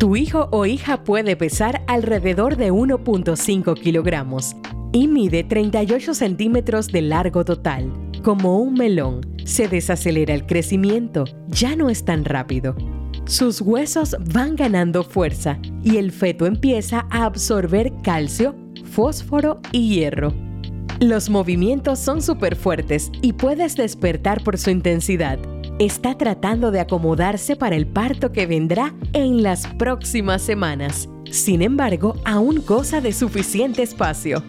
Tu hijo o hija puede pesar alrededor de 1.5 kilogramos y mide 38 centímetros de largo total. Como un melón, se desacelera el crecimiento, ya no es tan rápido. Sus huesos van ganando fuerza y el feto empieza a absorber calcio, fósforo y hierro. Los movimientos son súper fuertes y puedes despertar por su intensidad está tratando de acomodarse para el parto que vendrá en las próximas semanas. Sin embargo, aún goza de suficiente espacio.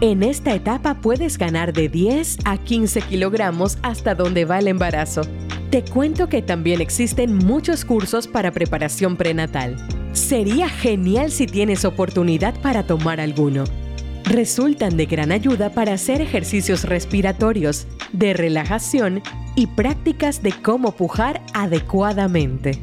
En esta etapa puedes ganar de 10 a 15 kilogramos hasta donde va el embarazo. Te cuento que también existen muchos cursos para preparación prenatal. Sería genial si tienes oportunidad para tomar alguno. Resultan de gran ayuda para hacer ejercicios respiratorios, de relajación y prácticas de cómo pujar adecuadamente.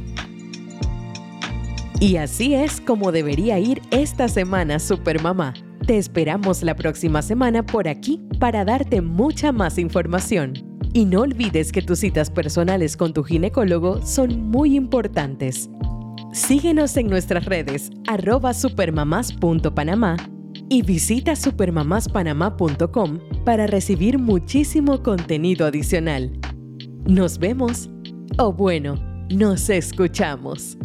Y así es como debería ir esta semana Supermamá. Te esperamos la próxima semana por aquí para darte mucha más información. Y no olvides que tus citas personales con tu ginecólogo son muy importantes. Síguenos en nuestras redes arroba supermamás.panamá y visita supermamáspanamá.com para recibir muchísimo contenido adicional. Nos vemos o bueno, nos escuchamos.